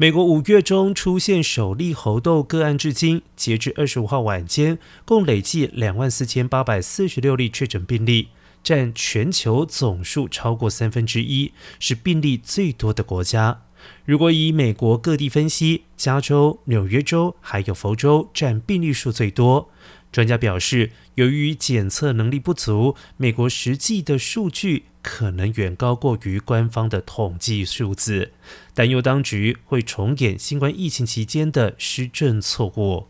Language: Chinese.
美国五月中出现首例猴痘个案，至今截至二十五号晚间，共累计两万四千八百四十六例确诊病例，占全球总数超过三分之一，是病例最多的国家。如果以美国各地分析，加州、纽约州还有佛州占病例数最多。专家表示，由于检测能力不足，美国实际的数据可能远高过于官方的统计数字，担忧当局会重演新冠疫情期间的施政错误。